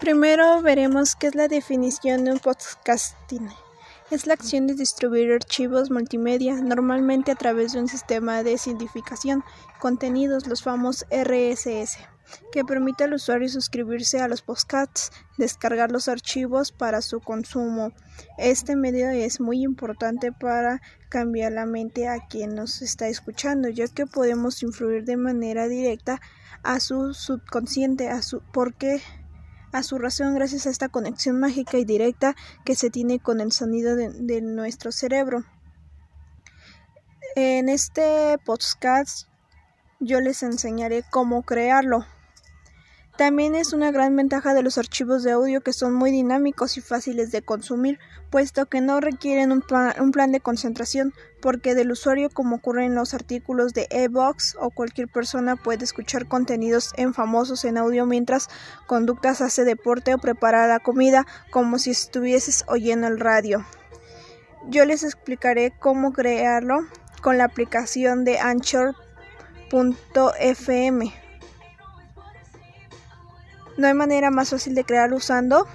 Primero veremos qué es la definición de un podcasting. Es la acción de distribuir archivos multimedia, normalmente a través de un sistema de sindicación, contenidos, los famosos RSS, que permite al usuario suscribirse a los podcasts, descargar los archivos para su consumo. Este medio es muy importante para cambiar la mente a quien nos está escuchando, ya que podemos influir de manera directa a su subconsciente, a su porque a su razón gracias a esta conexión mágica y directa que se tiene con el sonido de, nuestro cerebro. En este podcast yo les enseñaré cómo crearlo. También es una gran ventaja de los archivos de audio que son muy dinámicos y fáciles de consumir, puesto que no requieren un, plan de concentración, porque del usuario como ocurre en los artículos de e-box o cualquier persona puede escuchar contenidos en famosos en audio mientras conductas hace deporte o prepara la comida como si estuvieses oyendo el radio. Yo les explicaré cómo crearlo con la aplicación de Anchor.fm. No hay manera más fácil de crear usando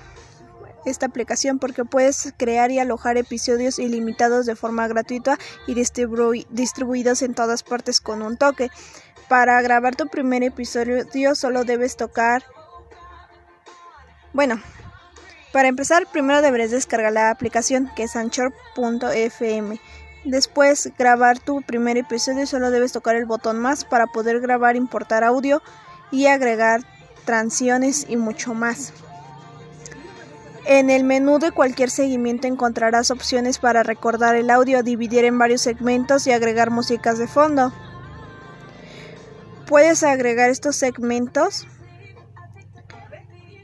esta aplicación porque puedes crear y alojar episodios ilimitados de forma gratuita y distribuidos en todas partes con un toque. Para grabar tu primer episodio solo debes tocar... Bueno, para empezar primero deberás descargar la aplicación que es anchor.fm. Después grabar tu primer episodio solo debes tocar el botón más para poder grabar, importar audio y agregar transiciones y mucho más. En el menú de cualquier seguimiento encontrarás opciones para recordar el audio, dividir en varios segmentos y agregar músicas de fondo. Puedes agregar estos segmentos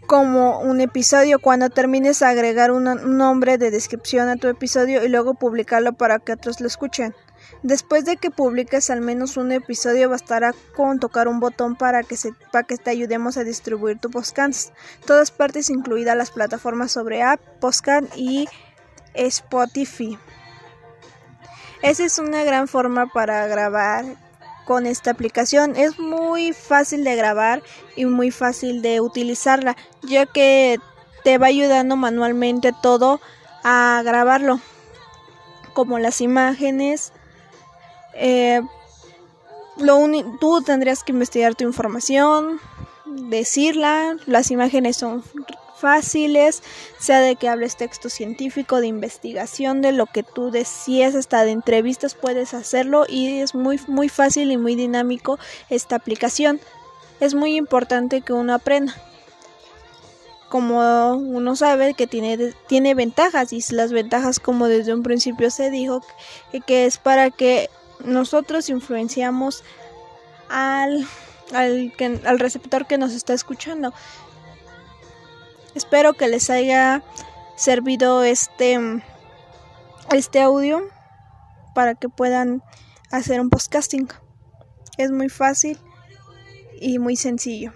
como un episodio cuando termines agregar un nombre de descripción a tu episodio y luego publicarlo para que otros lo escuchen. Después de que publiques al menos un episodio, bastará con tocar un botón para que, se, para que te ayudemos a distribuir tu podcast. Todas partes, incluidas las plataformas sobre App, Podcast y Spotify. Esa es una gran forma para grabar con esta aplicación. Es muy fácil de grabar y muy fácil de utilizarla, ya que te va ayudando manualmente todo a grabarlo, como las imágenes, eh, lo tú tendrías que investigar tu información, decirla, las imágenes son fáciles, sea de que hables texto científico, de investigación, de lo que tú decías, hasta de entrevistas puedes hacerlo y es muy muy fácil y muy dinámico esta aplicación. Es muy importante que uno aprenda. Como uno sabe que tiene, tiene ventajas y las ventajas como desde un principio se dijo que es para que nosotros influenciamos al, al, al receptor que nos está escuchando. Espero que les haya servido este, este audio para que puedan hacer un podcasting. Es muy fácil y muy sencillo.